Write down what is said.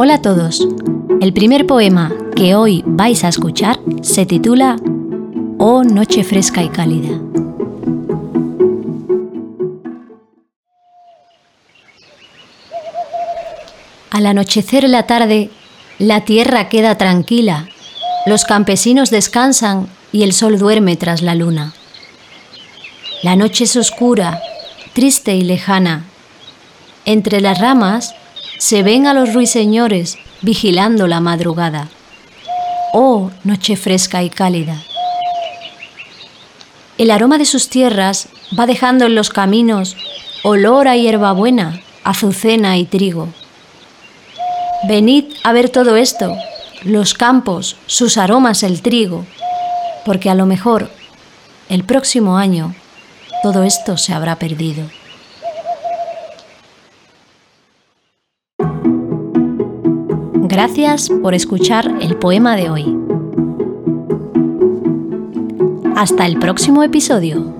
Hola a todos. El primer poema que hoy vais a escuchar se titula Oh Noche Fresca y Cálida. Al anochecer la tarde, la tierra queda tranquila, los campesinos descansan y el sol duerme tras la luna. La noche es oscura, triste y lejana. Entre las ramas se ven a los ruiseñores vigilando la madrugada. Oh, noche fresca y cálida. El aroma de sus tierras va dejando en los caminos olor a hierbabuena, azucena y trigo. Venid a ver todo esto, los campos, sus aromas, el trigo, porque a lo mejor el próximo año todo esto se habrá perdido. Gracias por escuchar el poema de hoy. Hasta el próximo episodio.